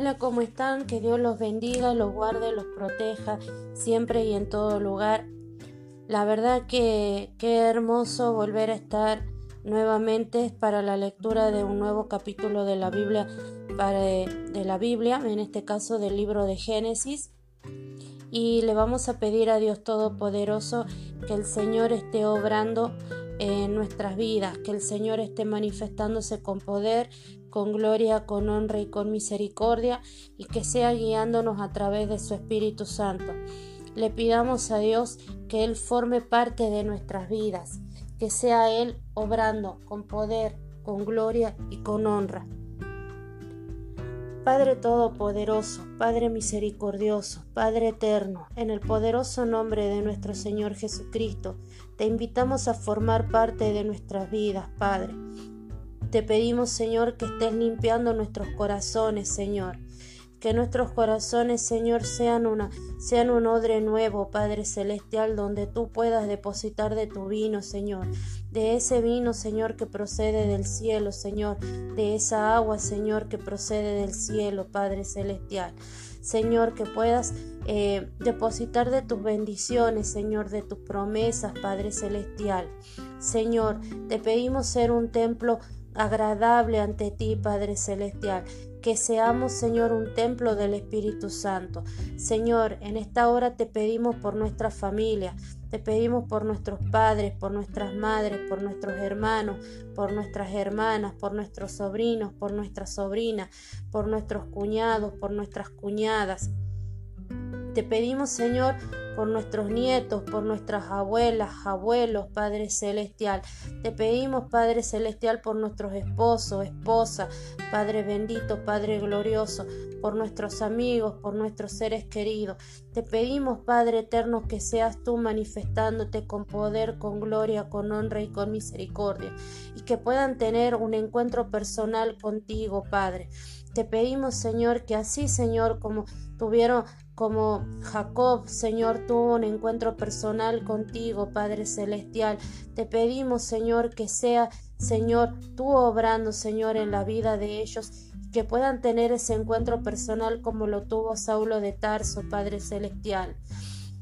Hola, ¿cómo están? Que Dios los bendiga, los guarde, los proteja siempre y en todo lugar. La verdad que qué hermoso volver a estar nuevamente para la lectura de un nuevo capítulo de la Biblia, de la Biblia, en este caso del libro de Génesis. Y le vamos a pedir a Dios Todopoderoso que el Señor esté obrando en nuestras vidas, que el Señor esté manifestándose con poder, con gloria, con honra y con misericordia, y que sea guiándonos a través de su Espíritu Santo. Le pidamos a Dios que Él forme parte de nuestras vidas, que sea Él obrando con poder, con gloria y con honra. Padre Todopoderoso, Padre Misericordioso, Padre Eterno, en el poderoso nombre de nuestro Señor Jesucristo, te invitamos a formar parte de nuestras vidas, Padre. Te pedimos, Señor, que estés limpiando nuestros corazones, Señor. Que nuestros corazones, Señor, sean, una, sean un odre nuevo, Padre Celestial, donde tú puedas depositar de tu vino, Señor de ese vino, Señor, que procede del cielo, Señor, de esa agua, Señor, que procede del cielo, Padre Celestial. Señor, que puedas eh, depositar de tus bendiciones, Señor, de tus promesas, Padre Celestial. Señor, te pedimos ser un templo agradable ante ti, Padre Celestial. Que seamos, Señor, un templo del Espíritu Santo. Señor, en esta hora te pedimos por nuestra familia. Te pedimos por nuestros padres, por nuestras madres, por nuestros hermanos, por nuestras hermanas, por nuestros sobrinos, por nuestras sobrinas, por nuestros cuñados, por nuestras cuñadas. Te pedimos, Señor, por nuestros nietos, por nuestras abuelas, abuelos, Padre Celestial. Te pedimos, Padre Celestial, por nuestros esposos, esposas, Padre bendito, Padre glorioso, por nuestros amigos, por nuestros seres queridos. Te pedimos, Padre eterno, que seas tú manifestándote con poder, con gloria, con honra y con misericordia, y que puedan tener un encuentro personal contigo, Padre. Te pedimos, Señor, que así, Señor, como tuvieron como Jacob, Señor, tuvo un encuentro personal contigo, Padre Celestial. Te pedimos, Señor, que sea, Señor, tú obrando, Señor, en la vida de ellos, que puedan tener ese encuentro personal como lo tuvo Saulo de Tarso, Padre Celestial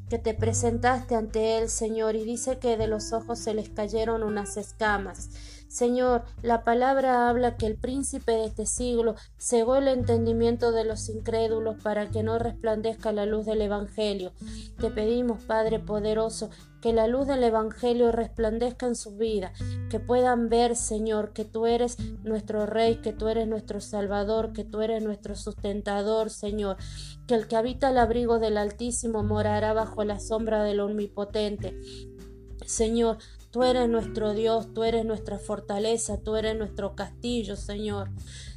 que te presentaste ante él, Señor, y dice que de los ojos se les cayeron unas escamas. Señor, la palabra habla que el príncipe de este siglo cegó el entendimiento de los incrédulos para que no resplandezca la luz del Evangelio. Te pedimos, Padre poderoso, que la luz del Evangelio resplandezca en su vida, que puedan ver, Señor, que tú eres nuestro Rey, que tú eres nuestro Salvador, que tú eres nuestro sustentador, Señor, que el que habita el abrigo del Altísimo morará bajo la sombra del Omnipotente. Señor, Tú eres nuestro Dios, tú eres nuestra fortaleza, tú eres nuestro castillo, Señor.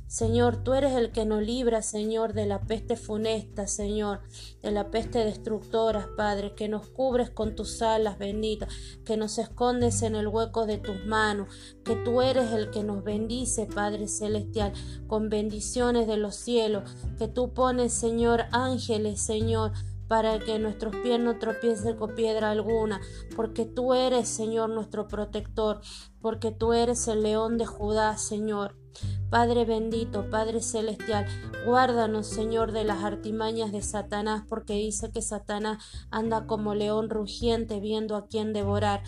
Señor, tú eres el que nos libra, Señor, de la peste funesta, Señor, de la peste destructora, Padre, que nos cubres con tus alas benditas, que nos escondes en el hueco de tus manos, que tú eres el que nos bendice, Padre Celestial, con bendiciones de los cielos, que tú pones, Señor, ángeles, Señor, para que nuestros pies no tropiecen con piedra alguna, porque tú eres, Señor, nuestro protector, porque tú eres el león de Judá, Señor. Padre bendito, Padre celestial, guárdanos, Señor, de las artimañas de Satanás, porque dice que Satanás anda como león rugiente viendo a quien devorar.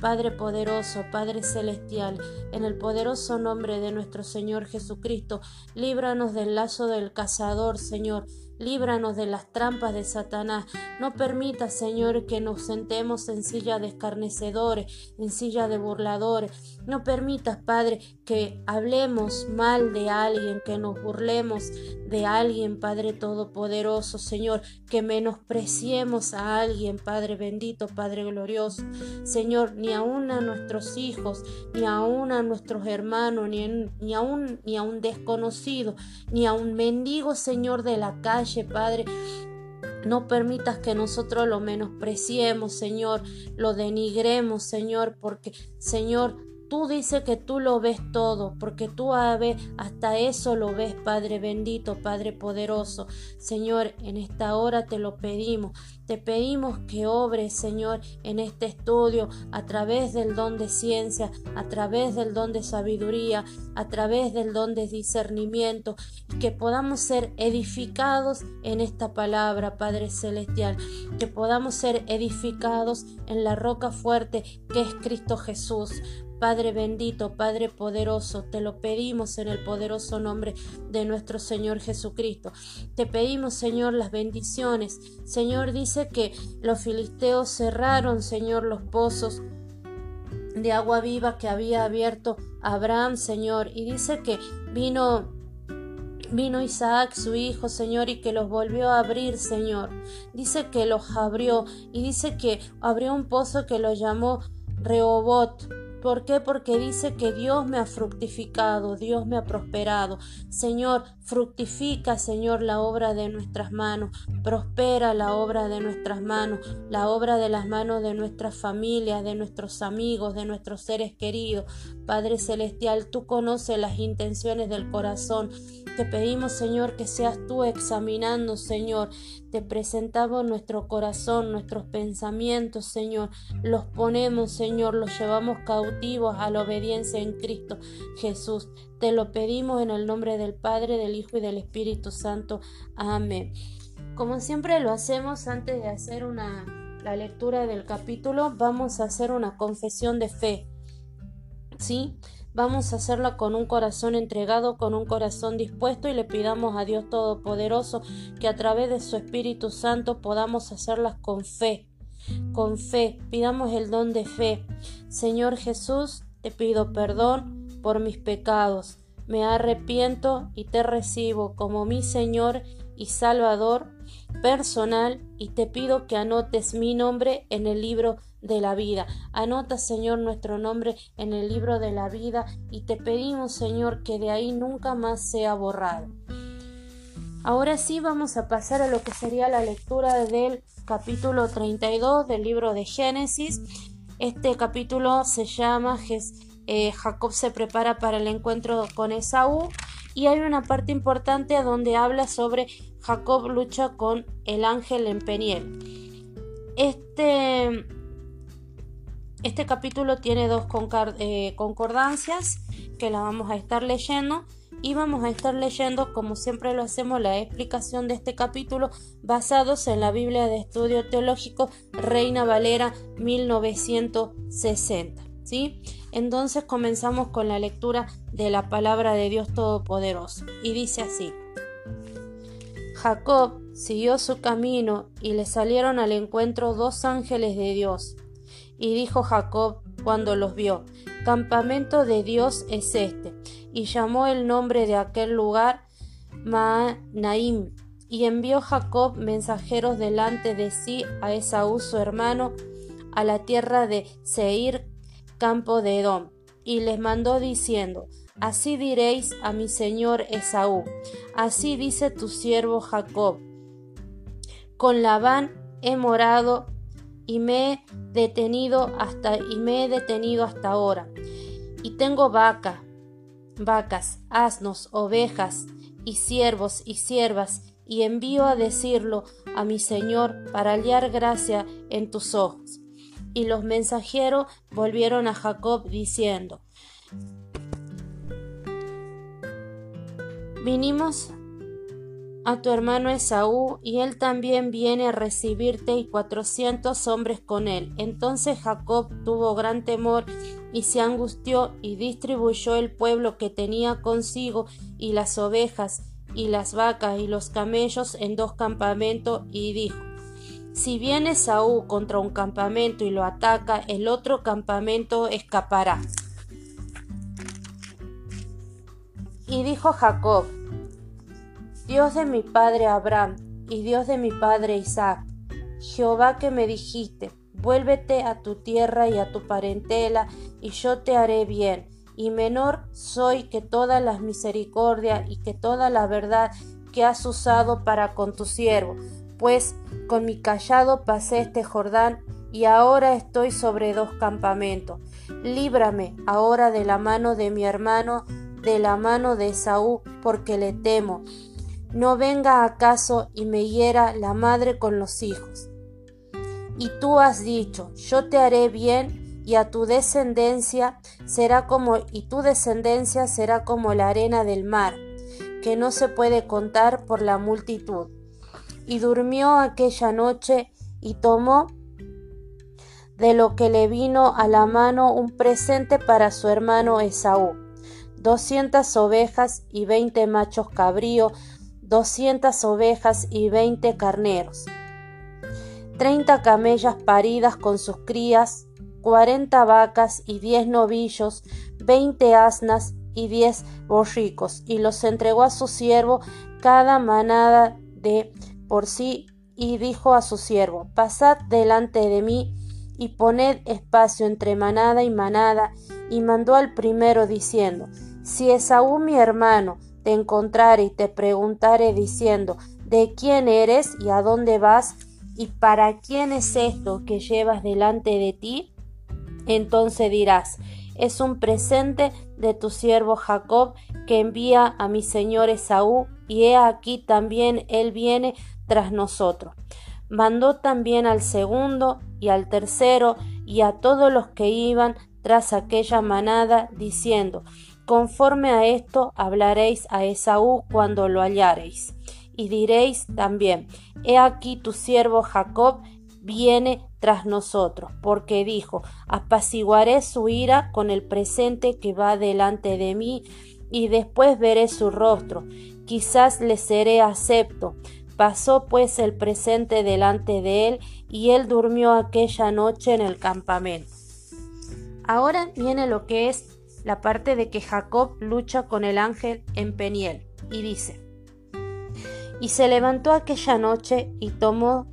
Padre poderoso, Padre celestial, en el poderoso nombre de nuestro Señor Jesucristo, líbranos del lazo del cazador, Señor líbranos de las trampas de Satanás. No permita, Señor, que nos sentemos en silla de escarnecedores, en silla de burladores. No permitas, Padre, que hablemos mal de alguien, que nos burlemos de alguien, Padre Todopoderoso, Señor, que menospreciemos a alguien, Padre bendito, Padre glorioso. Señor, ni aun a nuestros hijos, ni aun a nuestros hermanos, ni, ni, ni a un desconocido, ni a un mendigo, Señor, de la calle Padre. No permitas que nosotros lo menospreciemos, Señor, lo denigremos, Señor, porque, Señor, Tú dices que tú lo ves todo, porque tú hasta eso lo ves, Padre bendito, Padre poderoso. Señor, en esta hora te lo pedimos. Te pedimos que obres, Señor, en este estudio a través del don de ciencia, a través del don de sabiduría, a través del don de discernimiento, y que podamos ser edificados en esta palabra, Padre Celestial, que podamos ser edificados en la roca fuerte que es Cristo Jesús. Padre bendito, Padre poderoso, te lo pedimos en el poderoso nombre de nuestro Señor Jesucristo. Te pedimos, Señor, las bendiciones. Señor, dice que los filisteos cerraron, Señor, los pozos de agua viva que había abierto Abraham, Señor, y dice que vino Vino Isaac, su hijo, Señor, y que los volvió a abrir, Señor. Dice que los abrió y dice que abrió un pozo que lo llamó Rehobot, ¿Por qué? Porque dice que Dios me ha fructificado, Dios me ha prosperado. Señor, fructifica, Señor, la obra de nuestras manos, prospera la obra de nuestras manos, la obra de las manos de nuestras familias, de nuestros amigos, de nuestros seres queridos. Padre Celestial, tú conoces las intenciones del corazón. Te pedimos, Señor, que seas tú examinando, Señor. Te presentamos nuestro corazón, nuestros pensamientos, Señor. Los ponemos, Señor, los llevamos cautivos a la obediencia en Cristo Jesús. Te lo pedimos en el nombre del Padre, del Hijo y del Espíritu Santo. Amén. Como siempre lo hacemos antes de hacer una, la lectura del capítulo, vamos a hacer una confesión de fe. ¿Sí? Vamos a hacerla con un corazón entregado, con un corazón dispuesto y le pidamos a Dios Todopoderoso que a través de su Espíritu Santo podamos hacerlas con fe. Con fe, pidamos el don de fe. Señor Jesús, te pido perdón por mis pecados. Me arrepiento y te recibo como mi Señor y Salvador personal y te pido que anotes mi nombre en el libro de la vida. Anota, Señor, nuestro nombre en el libro de la vida y te pedimos, Señor, que de ahí nunca más sea borrado. Ahora sí vamos a pasar a lo que sería la lectura del capítulo 32 del libro de Génesis. Este capítulo se llama eh, Jacob se prepara para el encuentro con Esaú y hay una parte importante donde habla sobre Jacob lucha con el ángel en Peniel. Este este capítulo tiene dos eh, concordancias que la vamos a estar leyendo y vamos a estar leyendo, como siempre lo hacemos, la explicación de este capítulo basados en la Biblia de Estudio Teológico Reina Valera 1960. ¿sí? Entonces comenzamos con la lectura de la palabra de Dios Todopoderoso y dice así. Jacob siguió su camino y le salieron al encuentro dos ángeles de Dios y dijo Jacob cuando los vio, Campamento de Dios es este. Y llamó el nombre de aquel lugar Maanaim. Y envió Jacob mensajeros delante de sí a Esaú su hermano, a la tierra de Seir, campo de Edom. Y les mandó diciendo, Así diréis a mi señor Esaú, así dice tu siervo Jacob. Con Labán he morado y me he detenido hasta y me he detenido hasta ahora. Y tengo vaca, vacas, asnos, ovejas y siervos y siervas, y envío a decirlo a mi Señor para hallar gracia en tus ojos. Y los mensajeros volvieron a Jacob diciendo, Vinimos a tu hermano Esaú, y él también viene a recibirte y cuatrocientos hombres con él. Entonces Jacob tuvo gran temor y se angustió y distribuyó el pueblo que tenía consigo y las ovejas y las vacas y los camellos en dos campamentos y dijo si viene Esaú contra un campamento y lo ataca, el otro campamento escapará. Y dijo Jacob, Dios de mi padre Abraham y Dios de mi padre Isaac, Jehová que me dijiste, vuélvete a tu tierra y a tu parentela, y yo te haré bien, y menor soy que todas las misericordias y que toda la verdad que has usado para con tu siervo, pues con mi callado pasé este Jordán y ahora estoy sobre dos campamentos. Líbrame ahora de la mano de mi hermano, de la mano de Esaú, porque le temo. No venga acaso y me hiera la madre con los hijos. Y tú has dicho, yo te haré bien y a tu descendencia será como y tu descendencia será como la arena del mar, que no se puede contar por la multitud. Y durmió aquella noche y tomó de lo que le vino a la mano un presente para su hermano Esaú, doscientas ovejas y veinte machos cabríos, doscientas ovejas y veinte carneros. Treinta camellas paridas con sus crías, cuarenta vacas y diez novillos, veinte asnas y diez borricos, y los entregó a su siervo cada manada de por sí, y dijo a su siervo, Pasad delante de mí, y poned espacio entre manada y manada, y mandó al primero diciendo, Si Esaú mi hermano te encontrare y te preguntare diciendo, ¿de quién eres y a dónde vas? ¿Y para quién es esto que llevas delante de ti? Entonces dirás, es un presente de tu siervo Jacob que envía a mi señor Esaú, y he aquí también él viene tras nosotros. Mandó también al segundo y al tercero y a todos los que iban tras aquella manada, diciendo, conforme a esto hablaréis a Esaú cuando lo hallareis y diréis también, He aquí tu siervo Jacob viene tras nosotros, porque dijo, apaciguaré su ira con el presente que va delante de mí, y después veré su rostro, quizás le seré acepto. Pasó pues el presente delante de él, y él durmió aquella noche en el campamento. Ahora viene lo que es la parte de que Jacob lucha con el ángel en Peniel, y dice, y se levantó aquella noche y tomó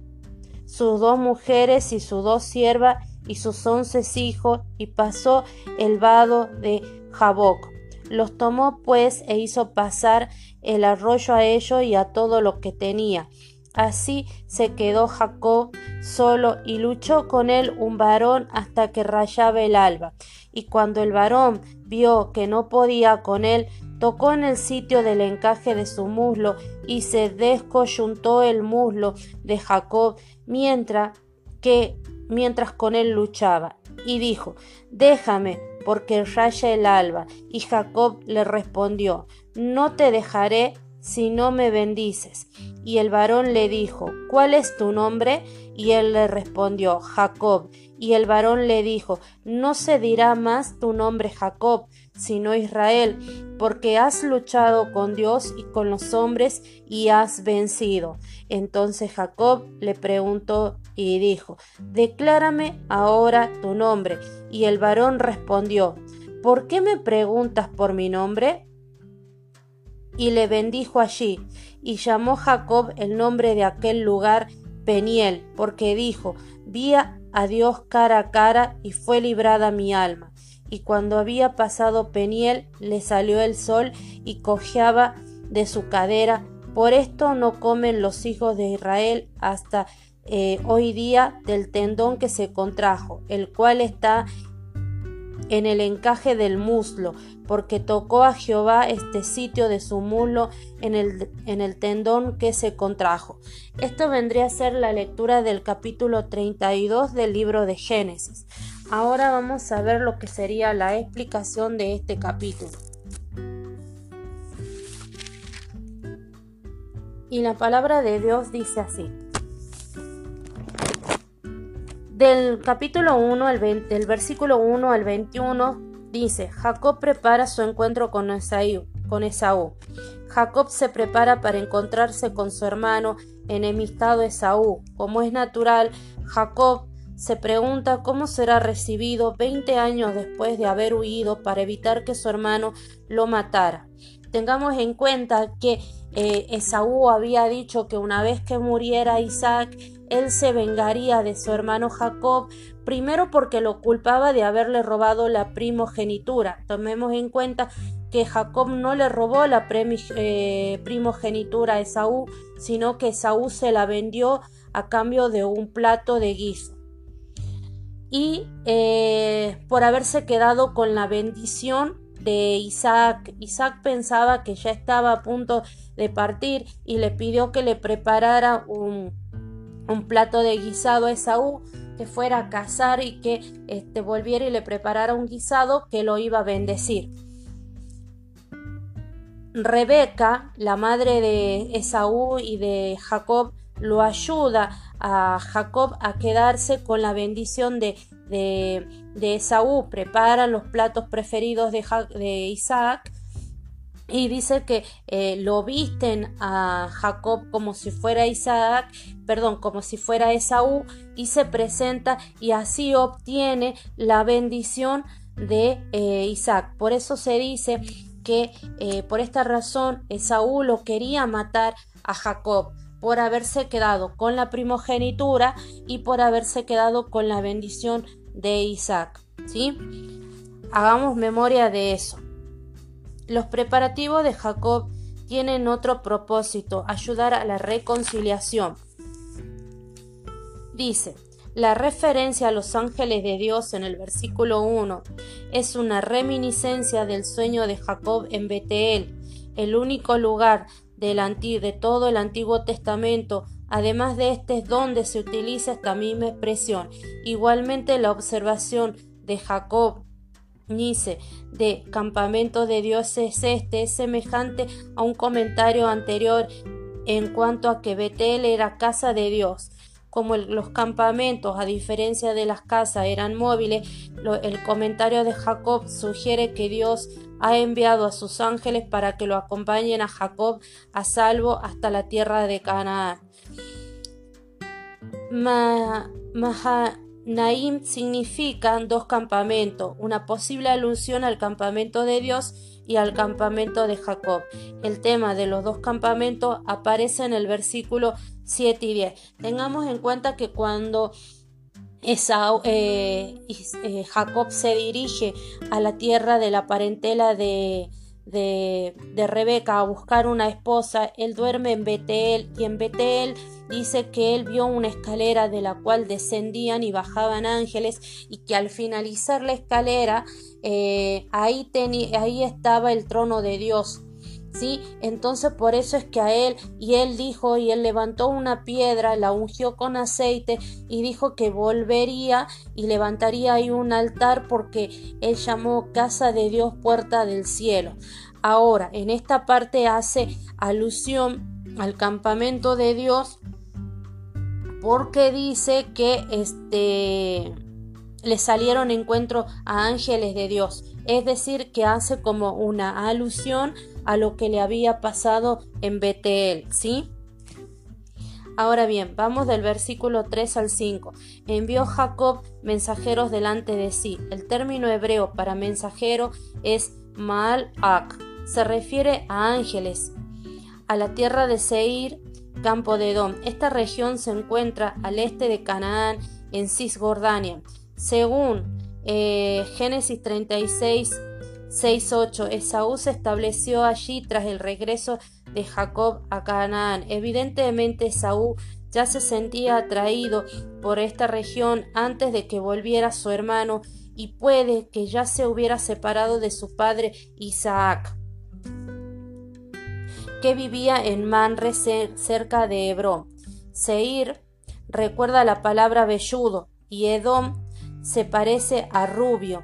sus dos mujeres y sus dos siervas y sus once hijos y pasó el vado de Jaboc. Los tomó pues e hizo pasar el arroyo a ellos y a todo lo que tenía. Así se quedó Jacob solo y luchó con él un varón hasta que rayaba el alba. Y cuando el varón vio que no podía con él, tocó en el sitio del encaje de su muslo y se descoyuntó el muslo de Jacob mientras que mientras con él luchaba y dijo déjame porque raya el alba y Jacob le respondió no te dejaré si no me bendices. Y el varón le dijo, ¿cuál es tu nombre? Y él le respondió, Jacob. Y el varón le dijo, no se dirá más tu nombre Jacob, sino Israel, porque has luchado con Dios y con los hombres y has vencido. Entonces Jacob le preguntó y dijo, Declárame ahora tu nombre. Y el varón respondió, ¿Por qué me preguntas por mi nombre? y le bendijo allí, y llamó Jacob el nombre de aquel lugar Peniel, porque dijo, vi a Dios cara a cara y fue librada mi alma. Y cuando había pasado Peniel, le salió el sol y cojeaba de su cadera. Por esto no comen los hijos de Israel hasta eh, hoy día del tendón que se contrajo, el cual está en el encaje del muslo, porque tocó a Jehová este sitio de su muslo en el, en el tendón que se contrajo. Esto vendría a ser la lectura del capítulo 32 del libro de Génesis. Ahora vamos a ver lo que sería la explicación de este capítulo. Y la palabra de Dios dice así. Del capítulo 1 al 20, del versículo 1 al 21 dice, Jacob prepara su encuentro con Esaú, con Esaú. Jacob se prepara para encontrarse con su hermano enemistado Esaú. Como es natural, Jacob se pregunta cómo será recibido 20 años después de haber huido para evitar que su hermano lo matara. Tengamos en cuenta que eh, Esaú había dicho que una vez que muriera Isaac, él se vengaría de su hermano Jacob, primero porque lo culpaba de haberle robado la primogenitura. Tomemos en cuenta que Jacob no le robó la eh, primogenitura a Esaú, sino que Esaú se la vendió a cambio de un plato de guiso. Y eh, por haberse quedado con la bendición de Isaac. Isaac pensaba que ya estaba a punto de partir y le pidió que le preparara un, un plato de guisado a Esaú, que fuera a cazar y que este, volviera y le preparara un guisado que lo iba a bendecir. Rebeca, la madre de Esaú y de Jacob, lo ayuda a Jacob a quedarse con la bendición de, de, Esaú, prepara los platos preferidos de, de Isaac. Y dice que eh, lo visten a Jacob como si fuera Isaac, perdón, como si fuera Esaú y se presenta y así obtiene la bendición de eh, Isaac. Por eso se dice que eh, por esta razón Esaú lo quería matar a Jacob por haberse quedado con la primogenitura y por haberse quedado con la bendición de Isaac. ¿sí? Hagamos memoria de eso. Los preparativos de Jacob tienen otro propósito, ayudar a la reconciliación. Dice, la referencia a los ángeles de Dios en el versículo 1 es una reminiscencia del sueño de Jacob en Betel, el único lugar del de todo el Antiguo Testamento. Además de este es donde se utiliza esta misma expresión. Igualmente la observación de Jacob Nice de campamento de Dios es este, es semejante a un comentario anterior en cuanto a que Betel era casa de Dios. Como los campamentos, a diferencia de las casas, eran móviles, el comentario de Jacob sugiere que Dios ha enviado a sus ángeles para que lo acompañen a Jacob a salvo hasta la tierra de Canaán. Naim significa dos campamentos, una posible alusión al campamento de Dios y al campamento de Jacob. El tema de los dos campamentos aparece en el versículo 7 y 10. Tengamos en cuenta que cuando eh, eh, Jacob se dirige a la tierra de la parentela de, de, de, Rebeca a buscar una esposa, él duerme en Betel y en Betel dice que él vio una escalera de la cual descendían y bajaban ángeles y que al finalizar la escalera eh, ahí, ahí estaba el trono de Dios. ¿Sí? Entonces por eso es que a él y él dijo y él levantó una piedra, la ungió con aceite y dijo que volvería y levantaría ahí un altar porque él llamó casa de Dios puerta del cielo. Ahora, en esta parte hace alusión al campamento de Dios porque dice que este le salieron encuentro a ángeles de Dios, es decir, que hace como una alusión a lo que le había pasado en Betel, ¿sí? Ahora bien, vamos del versículo 3 al 5. Envió Jacob mensajeros delante de sí. El término hebreo para mensajero es Maal-Ak. Se refiere a ángeles. A la tierra de Seir campo de Edom. Esta región se encuentra al este de Canaán, en Cisjordania. Según eh, Génesis 36, 6, 8, Esaú se estableció allí tras el regreso de Jacob a Canaán. Evidentemente Esaú ya se sentía atraído por esta región antes de que volviera su hermano y puede que ya se hubiera separado de su padre Isaac que vivía en Manre cerca de Hebrón. Seir recuerda la palabra velludo y Edom se parece a rubio.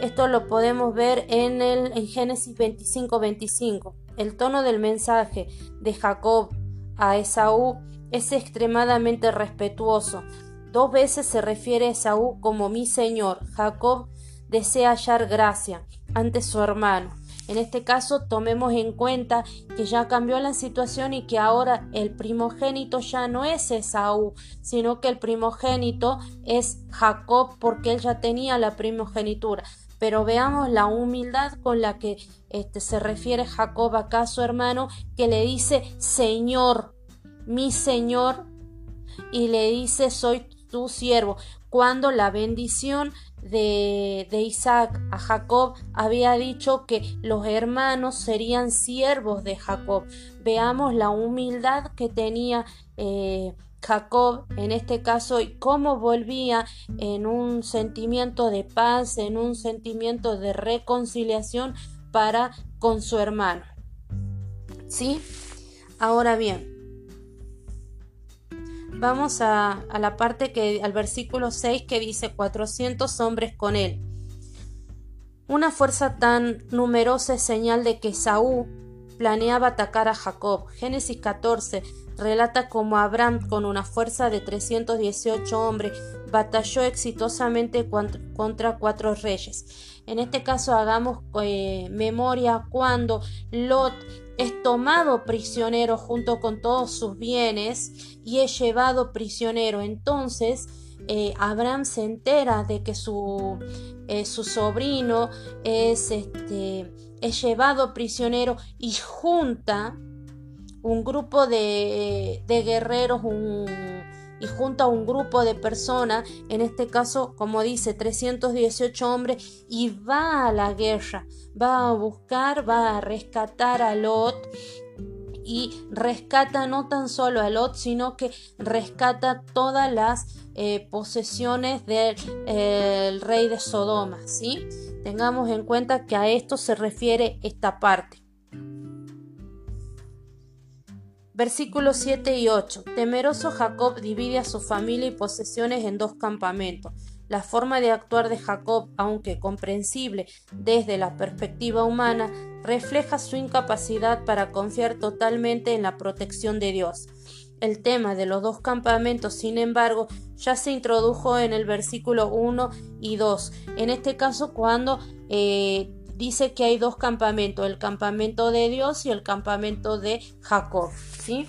Esto lo podemos ver en, el, en Génesis 25-25. El tono del mensaje de Jacob a Esaú es extremadamente respetuoso. Dos veces se refiere a Esaú como mi señor. Jacob desea hallar gracia ante su hermano. En este caso, tomemos en cuenta que ya cambió la situación y que ahora el primogénito ya no es Esaú, sino que el primogénito es Jacob porque él ya tenía la primogenitura. Pero veamos la humildad con la que este, se refiere Jacob acá a su hermano, que le dice Señor, mi Señor, y le dice soy tu siervo, cuando la bendición de, Isaac a Jacob había dicho que los hermanos serían siervos de Jacob. Veamos la humildad que tenía eh, Jacob en este caso y cómo volvía en un sentimiento de paz, en un sentimiento de reconciliación para con su hermano. ¿Sí? Ahora bien, vamos a, a, la parte que, al versículo 6 que dice 400 hombres con él. Una fuerza tan numerosa es señal de que Saúl planeaba atacar a Jacob. Génesis 14 relata cómo Abraham, con una fuerza de 318 hombres, batalló exitosamente contra cuatro reyes. En este caso hagamos eh, memoria cuando Lot es tomado prisionero junto con todos sus bienes y es llevado prisionero. Entonces eh, Abraham se entera de que su, eh, su sobrino es este es llevado prisionero y junta un grupo de, guerreros y junta un grupo de personas, en este caso, como dice, 318 hombres, y va a la guerra, va a buscar, va a rescatar a Lot y rescata no tan solo a Lot, sino que rescata todas las eh, posesiones del rey de Sodoma, ¿sí? Tengamos en cuenta que a esto se refiere esta parte. Versículos 7 y 8. Temeroso Jacob divide a su familia y posesiones en dos campamentos. La forma de actuar de Jacob, aunque comprensible desde la perspectiva humana, refleja su incapacidad para confiar totalmente en la protección de Dios. El tema de los dos campamentos, sin embargo, ya se introdujo en el versículo 1 y 2. En este caso, cuando eh, dice que hay dos campamentos, el campamento de Dios y el campamento de Jacob. ¿sí?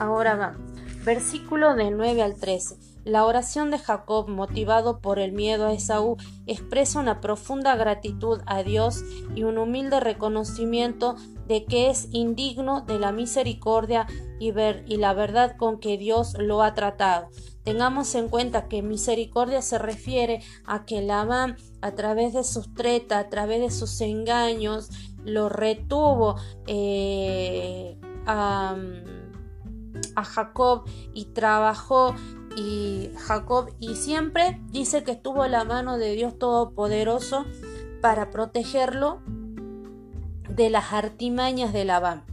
Ahora va. Versículo de 9 al 13. La oración de Jacob, motivado por el miedo a Esaú, expresa una profunda gratitud a Dios y un humilde reconocimiento de que es indigno de la misericordia y, la verdad con que Dios lo ha tratado. Tengamos en cuenta que misericordia se refiere a que Labán, a través de sus tretas, a través de sus engaños, lo retuvo eh, a, a Jacob y trabajó y Jacob y siempre dice que estuvo la mano de Dios Todopoderoso para protegerlo de las artimañas de Labán.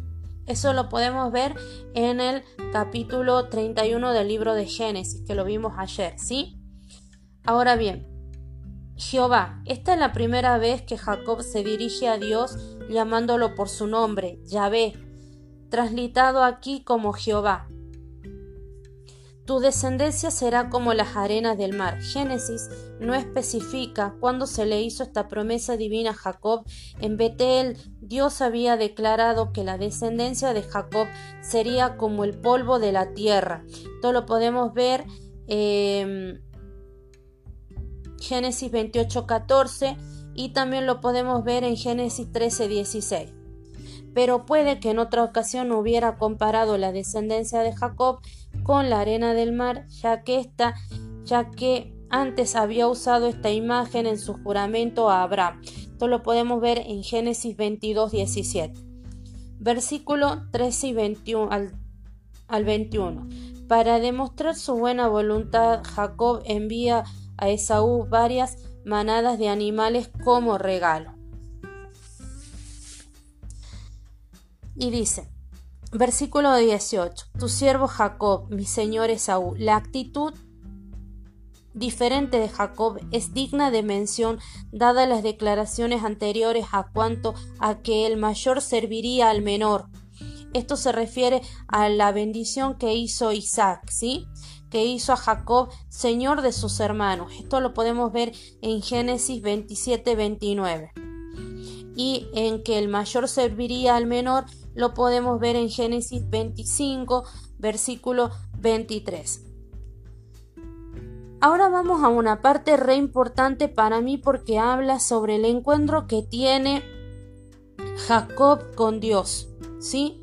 Eso lo podemos ver en el capítulo 31 del libro de Génesis, que lo vimos ayer, ¿sí? Ahora bien, Jehová, esta es la primera vez que Jacob se dirige a Dios llamándolo por su nombre, Yahvé, translitado aquí como Jehová. Tu descendencia será como las arenas del mar. Génesis no especifica cuándo se le hizo esta promesa divina a Jacob. En Betel, Dios había declarado que la descendencia de Jacob sería como el polvo de la tierra. Esto lo podemos ver en Génesis 28, 14 y también lo podemos ver en Génesis 13, 16 pero puede que en otra ocasión hubiera comparado la descendencia de Jacob con la arena del mar, ya que esta, ya que antes había usado esta imagen en su juramento a Abraham. Esto lo podemos ver en Génesis 22, 17. Versículo 13 y 21 al, al 21. Para demostrar su buena voluntad, Jacob envía a Esaú varias manadas de animales como regalo. Y dice, Versículo 18. Tu siervo Jacob, mi señor Esaú. La actitud diferente de Jacob es digna de mención dadas las declaraciones anteriores a cuanto a que el mayor serviría al menor. Esto se refiere a la bendición que hizo Isaac, ¿sí? Que hizo a Jacob señor de sus hermanos. Esto lo podemos ver en Génesis 27, 29. Y en que el mayor serviría al menor lo podemos ver en Génesis 25, versículo 23. Ahora vamos a una parte re importante para mí porque habla sobre el encuentro que tiene Jacob con Dios, ¿sí?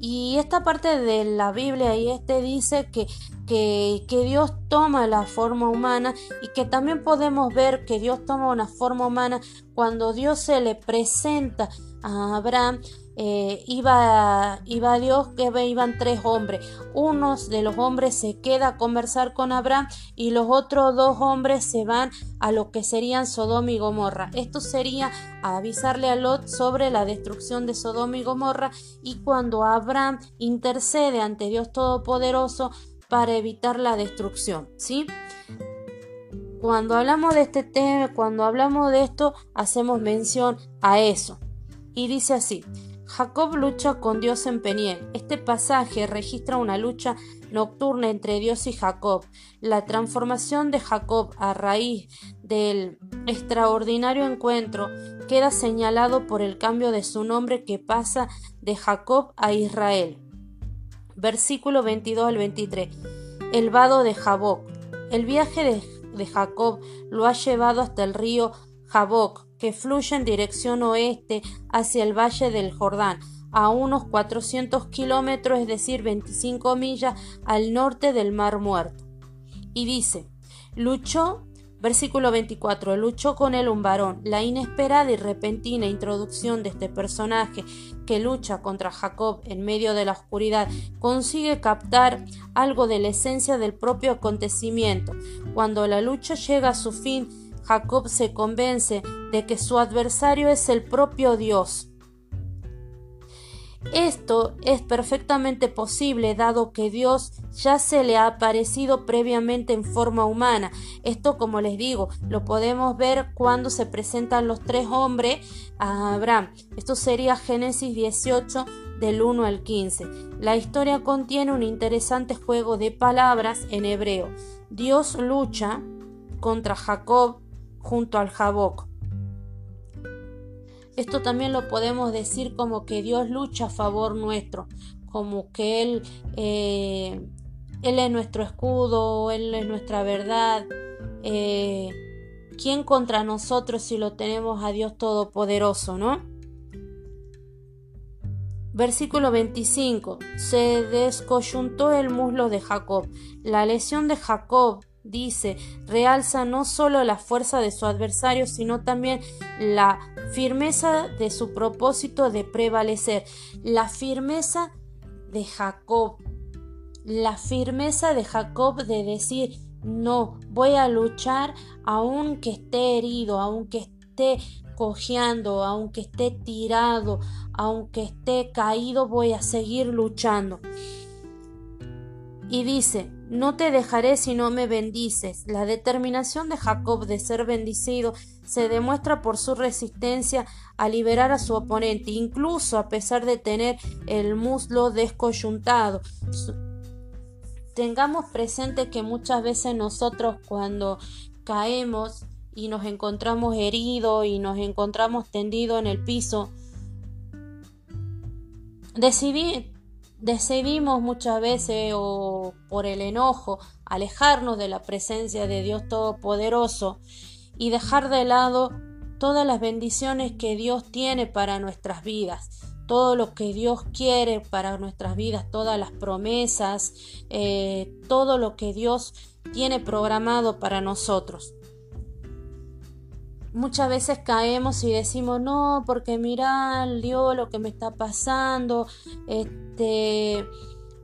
Y esta parte de la Biblia y este dice que, que, que, Dios toma la forma humana y que también podemos ver que Dios toma una forma humana cuando Dios se le presenta a Abraham eh, iba, iba Dios que iban tres hombres. Uno de los hombres se queda a conversar con Abraham y los otros dos hombres se van a lo que serían Sodoma y Gomorra. Esto sería avisarle a Lot sobre la destrucción de Sodoma y Gomorra y cuando Abraham intercede ante Dios Todopoderoso para evitar la destrucción, ¿sí? Cuando hablamos de este tema, cuando hablamos de esto, hacemos mención a eso. Y dice así, Jacob lucha con Dios en Peniel. Este pasaje registra una lucha nocturna entre Dios y Jacob. La transformación de Jacob a raíz del extraordinario encuentro queda señalado por el cambio de su nombre que pasa de Jacob a Israel. Versículo 22 al 23. El vado de Jaboc. El viaje de, Jacob lo ha llevado hasta el río Jaboc, que fluye en dirección oeste hacia el valle del Jordán, a unos 400 kilómetros, es decir, 25 millas al norte del Mar Muerto. Y dice, luchó, versículo 24, luchó con él un varón. La inesperada y repentina introducción de este personaje que lucha contra Jacob en medio de la oscuridad consigue captar algo de la esencia del propio acontecimiento. Cuando la lucha llega a su fin, Jacob se convence de que su adversario es el propio Dios. Esto es perfectamente posible dado que Dios ya se le ha aparecido previamente en forma humana. Esto, como les digo, lo podemos ver cuando se presentan los tres hombres a Abraham. Esto sería Génesis 18 del 1 al 15. La historia contiene un interesante juego de palabras en hebreo. Dios lucha contra Jacob junto al Jaboc. Esto también lo podemos decir como que Dios lucha a favor nuestro, como que Él, eh, Él es nuestro escudo, Él es nuestra verdad. Eh, ¿Quién contra nosotros si lo tenemos a Dios Todopoderoso, no? Versículo 25. Se descoyuntó el muslo de Jacob. La lesión de Jacob dice, realza no solo la fuerza de su adversario, sino también la firmeza de su propósito de prevalecer, la firmeza de Jacob, la firmeza de Jacob de decir, no, voy a luchar aunque esté herido, aunque esté cojeando, aunque esté tirado, aunque esté caído, voy a seguir luchando. Y dice, no te dejaré si no me bendices. La determinación de Jacob de ser bendecido se demuestra por su resistencia a liberar a su oponente, incluso a pesar de tener el muslo descoyuntado. Tengamos presente que muchas veces nosotros cuando caemos y nos encontramos heridos y nos encontramos tendidos en el piso, decidí, Decidimos muchas veces o por el enojo alejarnos de la presencia de Dios Todopoderoso y dejar de lado todas las bendiciones que Dios tiene para nuestras vidas, todo lo que Dios quiere para nuestras vidas, todas las promesas, eh, todo lo que Dios tiene programado para nosotros muchas veces caemos y decimos no porque mira Dios lo que me está pasando este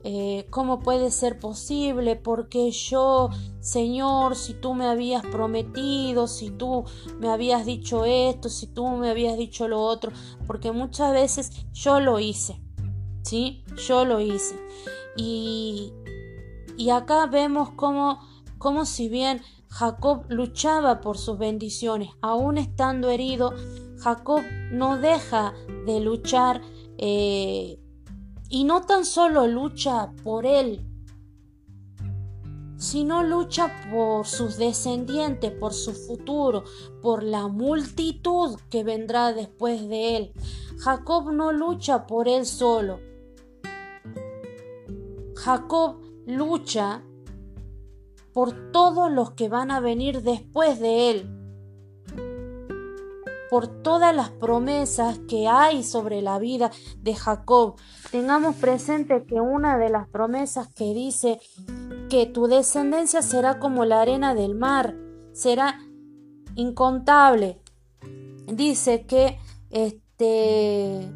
eh, cómo puede ser posible porque yo Señor si tú me habías prometido si tú me habías dicho esto si tú me habías dicho lo otro porque muchas veces yo lo hice sí yo lo hice. Y y acá vemos como como si bien Jacob luchaba por sus bendiciones. Aún estando herido, Jacob no deja de luchar eh, y no tan solo lucha por él, sino lucha por sus descendientes, por su futuro, por la multitud que vendrá después de él. Jacob no lucha por él solo. Jacob lucha por todos los que van a venir después de él, por todas las promesas que hay sobre la vida de Jacob. Tengamos presente que una de las promesas que dice que tu descendencia será como la arena del mar, será incontable. Dice que este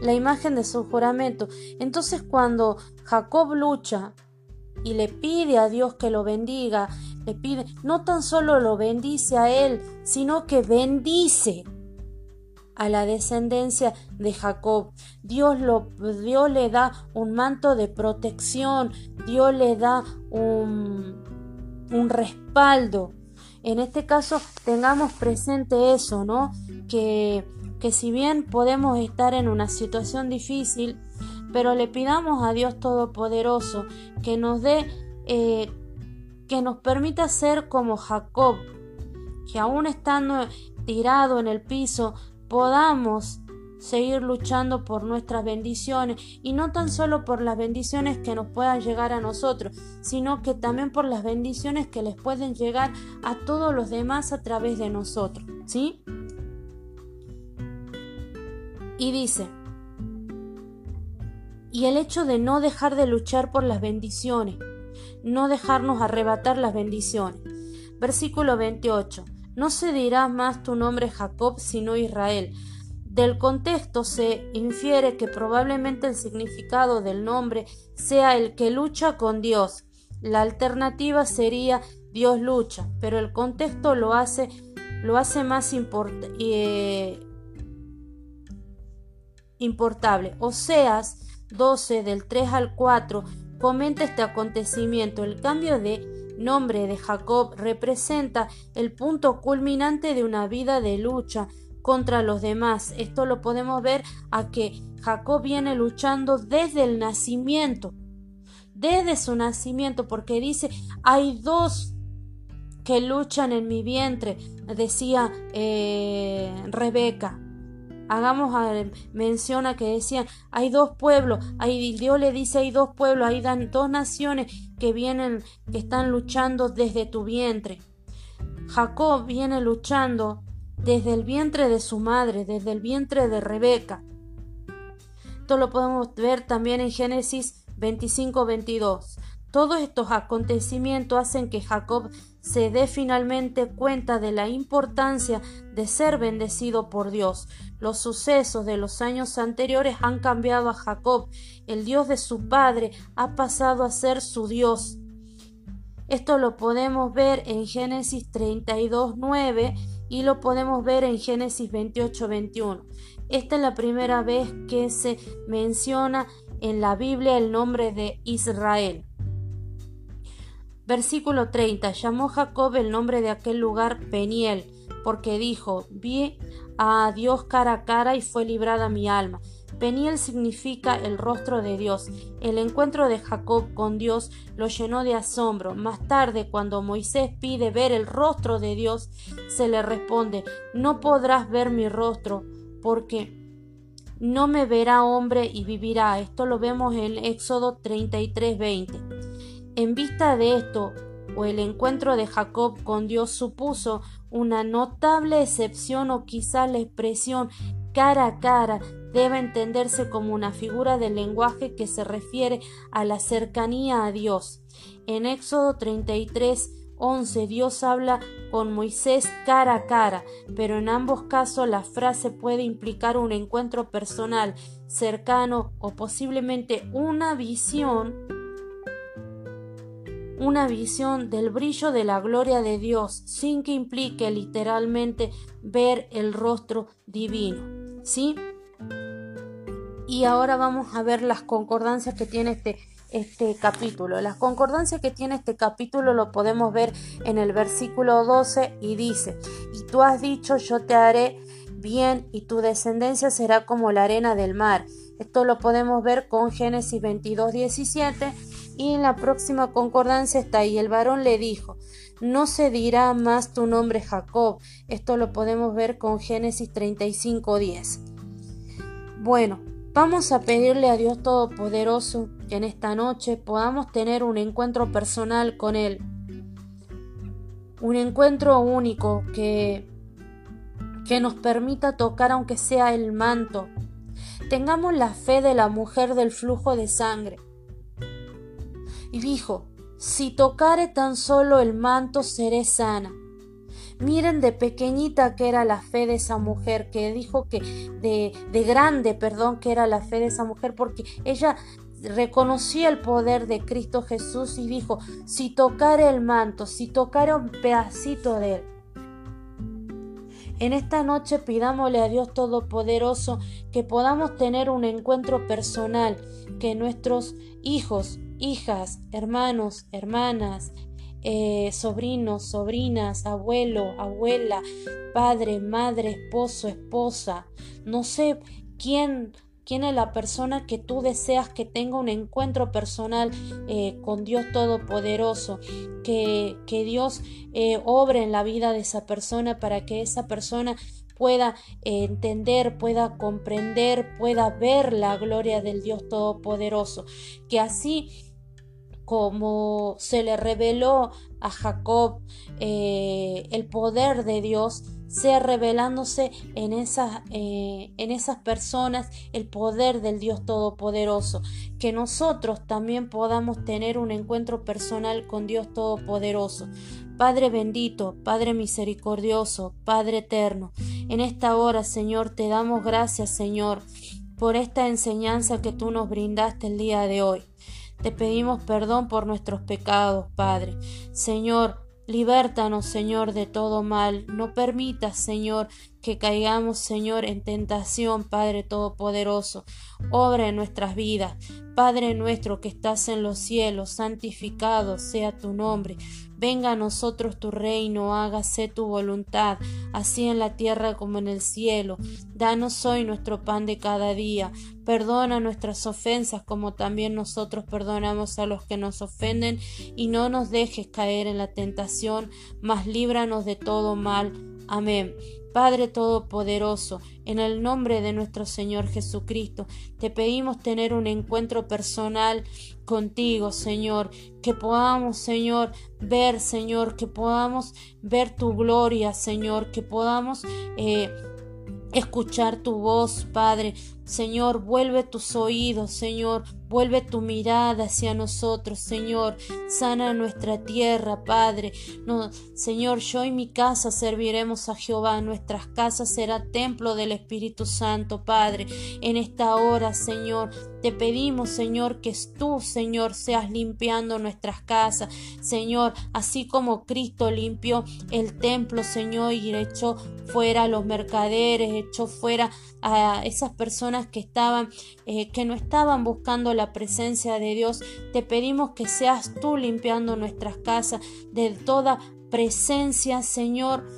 la imagen de su juramento. Entonces cuando Jacob lucha y le pide a Dios que lo bendiga, le pide, no tan solo lo bendice a él, sino que bendice a la descendencia de Jacob. Dios, le da un manto de protección, Dios le da un, un respaldo. En este caso tengamos presente eso, ¿no? Que, que si bien podemos estar en una situación difícil, pero le pidamos a Dios Todopoderoso que nos dé, eh, que nos permita ser como Jacob, que aún estando tirado en el piso, podamos seguir luchando por nuestras bendiciones y no tan solo por las bendiciones que nos puedan llegar a nosotros, sino que también por las bendiciones que les pueden llegar a todos los demás a través de nosotros, ¿sí? Y dice, y el hecho de no dejar de luchar por las bendiciones, no dejarnos arrebatar las bendiciones. Versículo 28. No se dirá más tu nombre Jacob, sino Israel. Del contexto se infiere que probablemente el significado del nombre sea el que lucha con Dios. La alternativa sería Dios lucha, pero el contexto lo hace, lo hace más eh, importable. Oseas 12 del 3 al 4 comenta este acontecimiento. El cambio de nombre de Jacob representa el punto culminante de una vida de lucha contra los demás. Esto lo podemos ver a que Jacob viene luchando desde el nacimiento, desde su nacimiento, porque dice, hay dos que luchan en mi vientre, decía eh, Rebeca. Hagamos mención a que decían, hay dos pueblos, hay, Dios le dice, hay dos pueblos, hay dos naciones que vienen, que están luchando desde tu vientre. Jacob viene luchando desde el vientre de su madre, desde el vientre de Rebeca. Esto lo podemos ver también en Génesis 25-22. Todos estos acontecimientos hacen que Jacob se dé finalmente cuenta de la importancia de ser bendecido por Dios. Los sucesos de los años anteriores han cambiado a Jacob. El Dios de su padre ha pasado a ser su Dios. Esto lo podemos ver en Génesis 32.9 y lo podemos ver en Génesis 28.21. Esta es la primera vez que se menciona en la Biblia el nombre de Israel. Versículo 30. Llamó Jacob el nombre de aquel lugar Peniel, porque dijo, vi a Dios cara a cara y fue librada mi alma. Peniel significa el rostro de Dios. El encuentro de Jacob con Dios lo llenó de asombro. Más tarde, cuando Moisés pide ver el rostro de Dios, se le responde, no podrás ver mi rostro, porque no me verá hombre y vivirá. Esto lo vemos en Éxodo 33, 20. En vista de esto, o el encuentro de Jacob con Dios supuso una notable excepción o quizá la expresión cara a cara debe entenderse como una figura del lenguaje que se refiere a la cercanía a Dios. En Éxodo 33, 11 Dios habla con Moisés cara a cara, pero en ambos casos la frase puede implicar un encuentro personal, cercano o posiblemente una visión una visión del brillo de la gloria de Dios sin que implique literalmente ver el rostro divino. ¿Sí? Y ahora vamos a ver las concordancias que tiene este, este capítulo. Las concordancias que tiene este capítulo lo podemos ver en el versículo 12 y dice, y tú has dicho yo te haré bien y tu descendencia será como la arena del mar. Esto lo podemos ver con Génesis 22, 17 y en la próxima concordancia está ahí. El varón le dijo, no se dirá más tu nombre Jacob. Esto lo podemos ver con Génesis 35.10. Bueno, vamos a pedirle a Dios Todopoderoso que en esta noche podamos tener un encuentro personal con Él. Un encuentro único que, que nos permita tocar aunque sea el manto. Tengamos la fe de la mujer del flujo de sangre y dijo, si tocare tan solo el manto seré sana. Miren de pequeñita que era la fe de esa mujer, que dijo que de, de grande, perdón, que era la fe de esa mujer, porque ella reconocía el poder de Cristo Jesús y dijo, si tocara el manto, si tocara un pedacito de él. En esta noche pidámosle a Dios Todopoderoso que podamos tener un encuentro personal, que nuestros hijos, hijas, hermanos, hermanas, eh, sobrinos, sobrinas, abuelo, abuela, padre, madre, esposo, esposa, no sé quién quién es la persona que tú deseas que tenga un encuentro personal eh, con Dios Todopoderoso, que, que Dios eh, obre en la vida de esa persona para que esa persona pueda eh, entender, pueda comprender, pueda ver la gloria del Dios Todopoderoso, que así como se le reveló a Jacob el poder de Dios, sea revelándose en esas, eh, en esas personas el poder del Dios Todopoderoso, que nosotros también podamos tener un encuentro personal con Dios Todopoderoso. Padre bendito, Padre misericordioso, Padre eterno, en esta hora, Señor, te damos gracias, Señor, por esta enseñanza que tú nos brindaste el día de hoy. Te pedimos perdón por nuestros pecados, Padre. Señor, Libértanos, Señor, de todo mal. No permitas, Señor, que caigamos, Señor, en tentación, Padre Todopoderoso. Obra en nuestras vidas. Padre nuestro que estás en los cielos, santificado sea tu nombre. Venga a nosotros tu reino, hágase tu voluntad, así en la tierra como en el cielo. Danos hoy nuestro pan de cada día. Perdona nuestras ofensas como también nosotros perdonamos a los que nos ofenden y no nos dejes caer en la tentación, mas líbranos de todo mal. Amén. Padre Todopoderoso, en el nombre de nuestro Señor Jesucristo, te pedimos tener un encuentro personal contigo, Señor, que podamos, Señor, ver, Señor, que podamos ver tu gloria, Señor, que podamos eh, escuchar tu voz, Padre. Señor, vuelve tus oídos, Señor, vuelve tu mirada hacia nosotros, Señor. Sana nuestra tierra, Padre. No, Señor, yo y mi casa serviremos a Jehová. Nuestras casas será templo del Espíritu Santo, Padre. En esta hora, Señor, te pedimos, Señor, que tú, Señor, seas limpiando nuestras casas, Señor, así como Cristo limpió el templo, Señor, y echó fuera a los mercaderes, echó fuera a esas personas que estaban, eh, que no estaban buscando la presencia de Dios. Te pedimos que seas tú limpiando nuestras casas de toda presencia, Señor,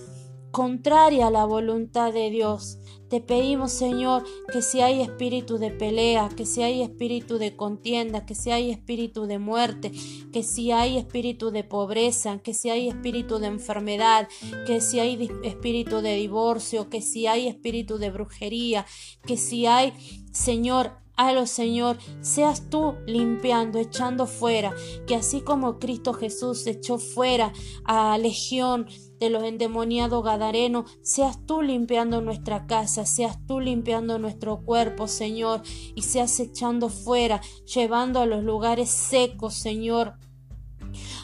contraria a la voluntad de Dios. Te pedimos, Señor, que si hay espíritu de pelea, que si hay espíritu de contienda, que si hay espíritu de muerte, que si hay espíritu de pobreza, que si hay espíritu de enfermedad, que si hay espíritu de divorcio, que si hay espíritu de brujería, que si hay, Señor, Halo, Señor, seas tú limpiando, echando fuera, que así como Cristo Jesús echó fuera a Legión de los endemoniados gadarenos, seas tú limpiando nuestra casa, seas tú limpiando nuestro cuerpo, Señor, y seas echando fuera, llevando a los lugares secos, Señor,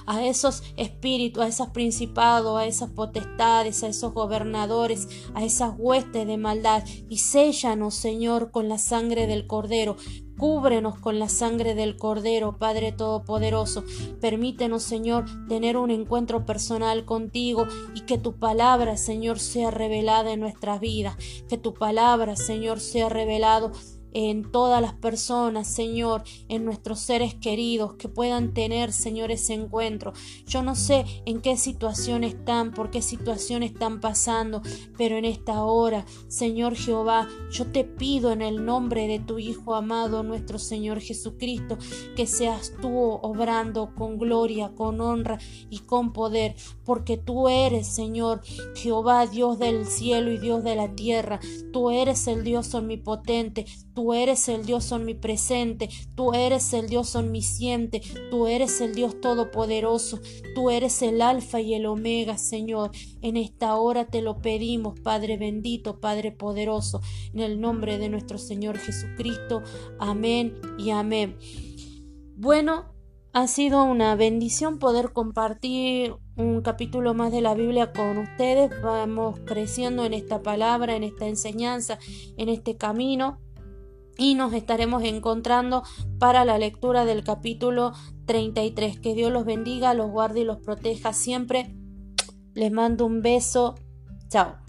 a esos espíritus, a esos principados, a esas potestades, a esos gobernadores, a esas huestes de maldad, y séllanos, Señor, con la sangre del Cordero. Cúbrenos con la sangre del Cordero, Padre Todopoderoso. Permítenos, Señor, tener un encuentro personal contigo y que tu palabra, Señor, sea revelada en nuestras vidas. Que tu palabra, Señor, sea revelado en todas las personas, Señor, en nuestros seres queridos, que puedan tener, Señor, ese encuentro. Yo no sé en qué situación están, por qué situación están pasando, pero en esta hora, Señor Jehová, yo te pido en el nombre de tu Hijo amado, nuestro Señor Jesucristo, que seas tú obrando con gloria, con honra y con poder, porque tú eres, Señor, Jehová, Dios del cielo y Dios de la tierra, tú eres el Dios omnipotente, Tú eres el Dios omnipresente, tú eres el Dios omnisciente, tú eres el Dios todopoderoso, tú eres el alfa y el omega, Señor. En esta hora te lo pedimos, Padre bendito, Padre poderoso, en el nombre de nuestro Señor Jesucristo. Amén y amén. Bueno, ha sido una bendición poder compartir un capítulo más de la Biblia con ustedes. Vamos creciendo en esta palabra, en esta enseñanza, en este camino y nos estaremos encontrando para la lectura del capítulo 33. Que Dios los bendiga, los guarde y los proteja siempre. Les mando un beso. Chao.